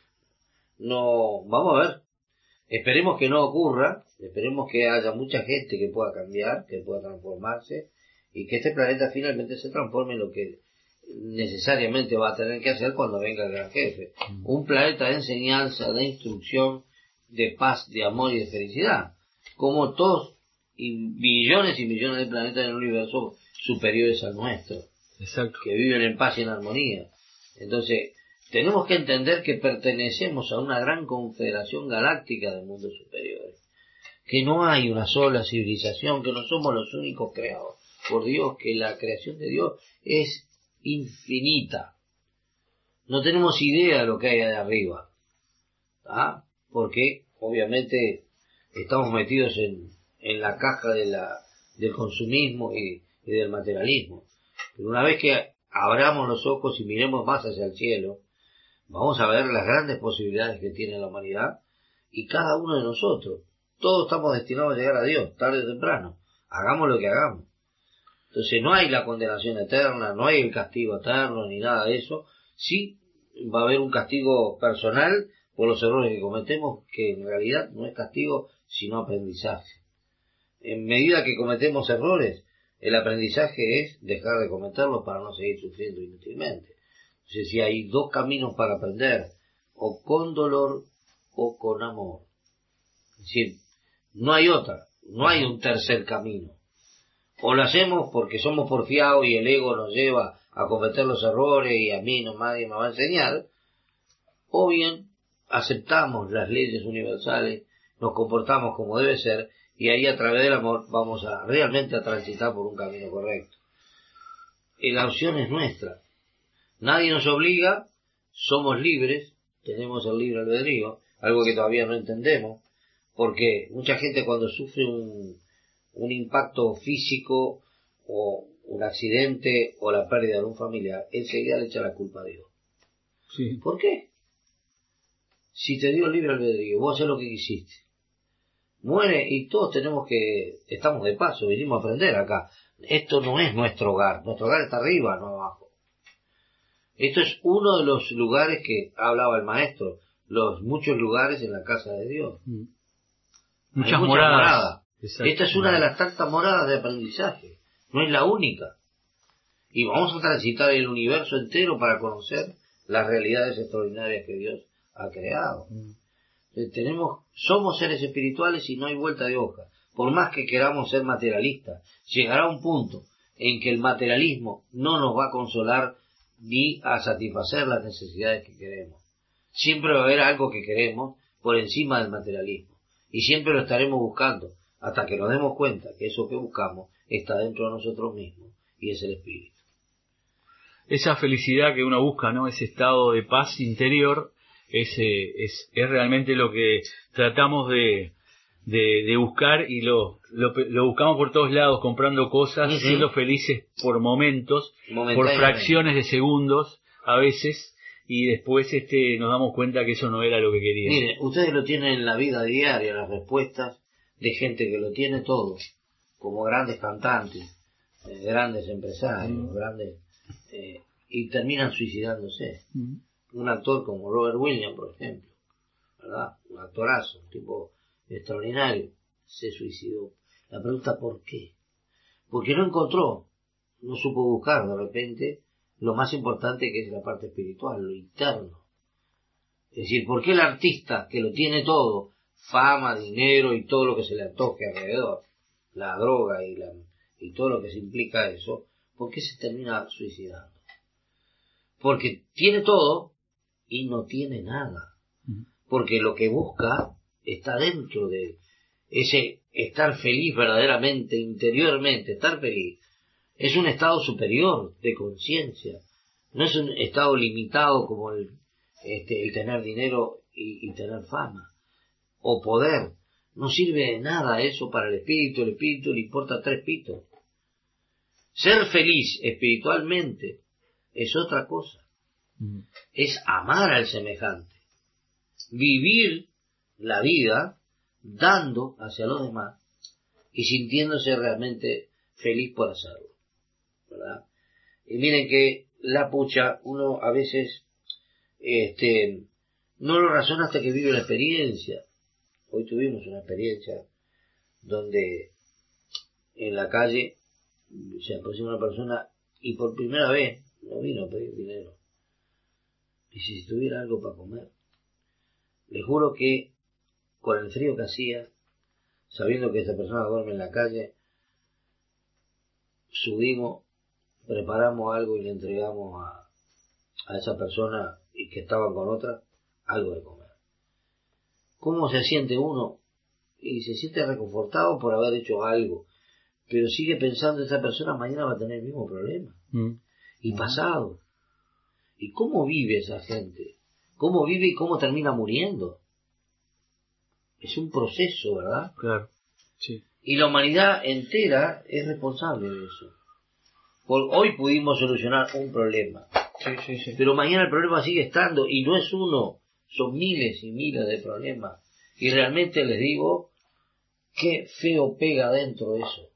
No, vamos a ver. Esperemos que no ocurra, esperemos que haya mucha gente que pueda cambiar, que pueda transformarse y que este planeta finalmente se transforme en lo que necesariamente va a tener que hacer cuando venga el gran jefe. Un planeta de enseñanza, de instrucción, de paz, de amor y de felicidad. Como todos y millones y millones de planetas en el universo superiores al nuestro Exacto. que viven en paz y en armonía. Entonces, tenemos que entender que pertenecemos a una gran confederación galáctica de mundos superiores. Que no hay una sola civilización, que no somos los únicos creados. Por Dios, que la creación de Dios es infinita. No tenemos idea de lo que hay de arriba. ¿ah? Porque, obviamente, estamos metidos en, en la caja de la, del consumismo y, y del materialismo. Pero una vez que abramos los ojos y miremos más hacia el cielo, vamos a ver las grandes posibilidades que tiene la humanidad y cada uno de nosotros. Todos estamos destinados a llegar a Dios, tarde o temprano. Hagamos lo que hagamos. Entonces no hay la condenación eterna, no hay el castigo eterno, ni nada de eso. Sí va a haber un castigo personal por los errores que cometemos, que en realidad no es castigo, sino aprendizaje. En medida que cometemos errores, el aprendizaje es dejar de cometerlos para no seguir sufriendo inútilmente. Entonces, si hay dos caminos para aprender, o con dolor o con amor. Es decir, no hay otra, no hay un tercer camino. O lo hacemos porque somos porfiados y el ego nos lleva a cometer los errores y a mí no nadie me va a enseñar, o bien aceptamos las leyes universales, nos comportamos como debe ser y ahí a través del amor vamos a realmente a transitar por un camino correcto. Y la opción es nuestra. Nadie nos obliga, somos libres, tenemos el libre albedrío, algo que todavía no entendemos, porque mucha gente cuando sufre un, un impacto físico o un accidente o la pérdida de un familiar, enseguida le echa la culpa a Dios. Sí. ¿Por qué? Si te dio el libre albedrío, vos haces lo que quisiste. Muere y todos tenemos que, estamos de paso, vinimos a aprender acá. Esto no es nuestro hogar, nuestro hogar está arriba, no abajo. Esto es uno de los lugares que hablaba el maestro, los muchos lugares en la casa de Dios. Mm. Muchas moradas. Esta es una de las tantas moradas de aprendizaje, no es la única. Y vamos a transitar el universo entero para conocer las realidades extraordinarias que Dios ha creado. Mm. Eh, Tenemos, somos seres espirituales y no hay vuelta de hoja. Por más que queramos ser materialistas, llegará un punto en que el materialismo no nos va a consolar ni a satisfacer las necesidades que queremos. Siempre va a haber algo que queremos por encima del materialismo. Y siempre lo estaremos buscando hasta que nos demos cuenta que eso que buscamos está dentro de nosotros mismos y es el espíritu. Esa felicidad que uno busca, ¿no? Ese estado de paz interior es, es, es realmente lo que tratamos de, de, de buscar y lo, lo, lo buscamos por todos lados, comprando cosas, siendo felices por momentos, por fracciones de segundos a veces, y después este nos damos cuenta que eso no era lo que queríamos. Mire, ustedes lo tienen en la vida diaria, las respuestas de gente que lo tiene todo, como grandes cantantes, eh, grandes empresarios, Mm. grandes, eh, y terminan suicidándose. Mm. Un actor como Robert Williams, por ejemplo, ¿verdad? Un actorazo, un tipo extraordinario, se suicidó. La pregunta ¿por qué? Porque no encontró, no supo buscar de repente lo más importante que es la parte espiritual, lo interno. Es decir, ¿por qué el artista que lo tiene todo, fama, dinero y todo lo que se le antoje alrededor, la droga y, la, y todo lo que se implica eso, ¿por qué se termina suicidando? Porque tiene todo y no tiene nada. Porque lo que busca está dentro de él. Ese estar feliz verdaderamente, interiormente, estar feliz, es un estado superior de conciencia. No es un estado limitado como el, este, el tener dinero y, y tener fama o poder. No sirve de nada eso para el espíritu. El espíritu le importa tres pitos. Ser feliz espiritualmente es otra cosa. Es amar al semejante. Vivir la vida dando hacia los demás y sintiéndose realmente feliz por hacerlo. ¿verdad? Y miren que la pucha, uno a veces este, no lo razona hasta que vive la experiencia. Hoy tuvimos una experiencia donde en la calle se aproxima una persona y por primera vez no vino a pedir dinero. Y si tuviera algo para comer. Le juro que con el frío que hacía, sabiendo que esa persona duerme en la calle, subimos, preparamos algo y le entregamos a, a esa persona y que estaba con otra algo de comer. ¿Cómo se siente uno? Y se siente reconfortado por haber hecho algo, pero sigue pensando esa persona mañana va a tener el mismo problema. Mm. Y pasado. ¿Y cómo vive esa gente? ¿Cómo vive y cómo termina muriendo? Es un proceso, ¿verdad? Claro. Sí. Y la humanidad entera es responsable de eso. Por hoy pudimos solucionar un problema, Sí, sí, sí. pero mañana el problema sigue estando y no es uno, son miles y miles de problemas. Y realmente les digo, qué feo pega dentro eso.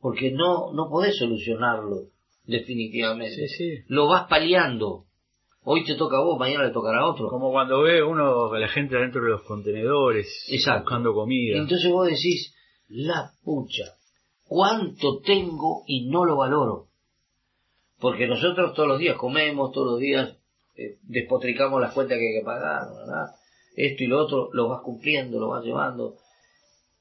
Porque no, no podés solucionarlo definitivamente. Sí, sí. Lo vas paliando. Hoy te toca a vos, mañana le tocará a otro. Como cuando ve uno a la gente adentro de los contenedores Exacto. buscando comida. Entonces vos decís, la pucha, ¿cuánto tengo y no lo valoro? Porque nosotros todos los días comemos, todos los días eh, despotricamos las cuentas que hay que pagar, ¿verdad? Esto y lo otro lo vas cumpliendo, lo vas llevando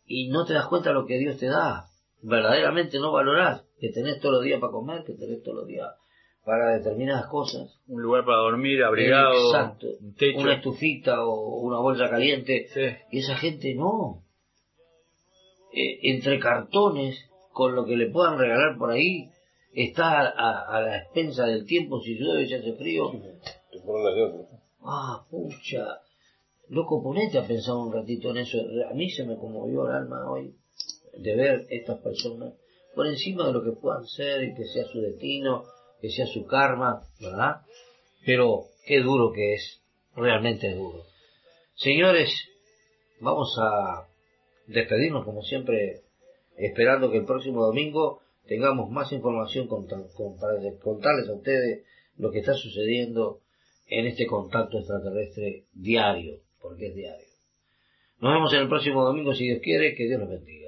y no te das cuenta de lo que Dios te da. Verdaderamente no valorás que tenés todos los días para comer, que tenés todos los días para determinadas cosas. Un lugar para dormir, abrigado, Exacto. un techo. Una estufita o una bolsa caliente. Sí. Y esa gente no. Eh, entre cartones, con lo que le puedan regalar por ahí, está a, a- a la expensa del tiempo, si llueve, si hace frío. Ah, pucha. Loco, ponete a pensar un ratito en eso. A mí se me conmovió el alma hoy de ver estas personas por encima de lo que puedan ser y que sea su destino, que sea su karma, ¿verdad? Pero qué duro que es, realmente duro. Señores, vamos a despedirnos como siempre, esperando que el próximo domingo tengamos más información con- con- para contarles a ustedes lo que está sucediendo en este contacto extraterrestre diario, porque es diario. Nos vemos en el próximo domingo si Dios quiere, que Dios los bendiga.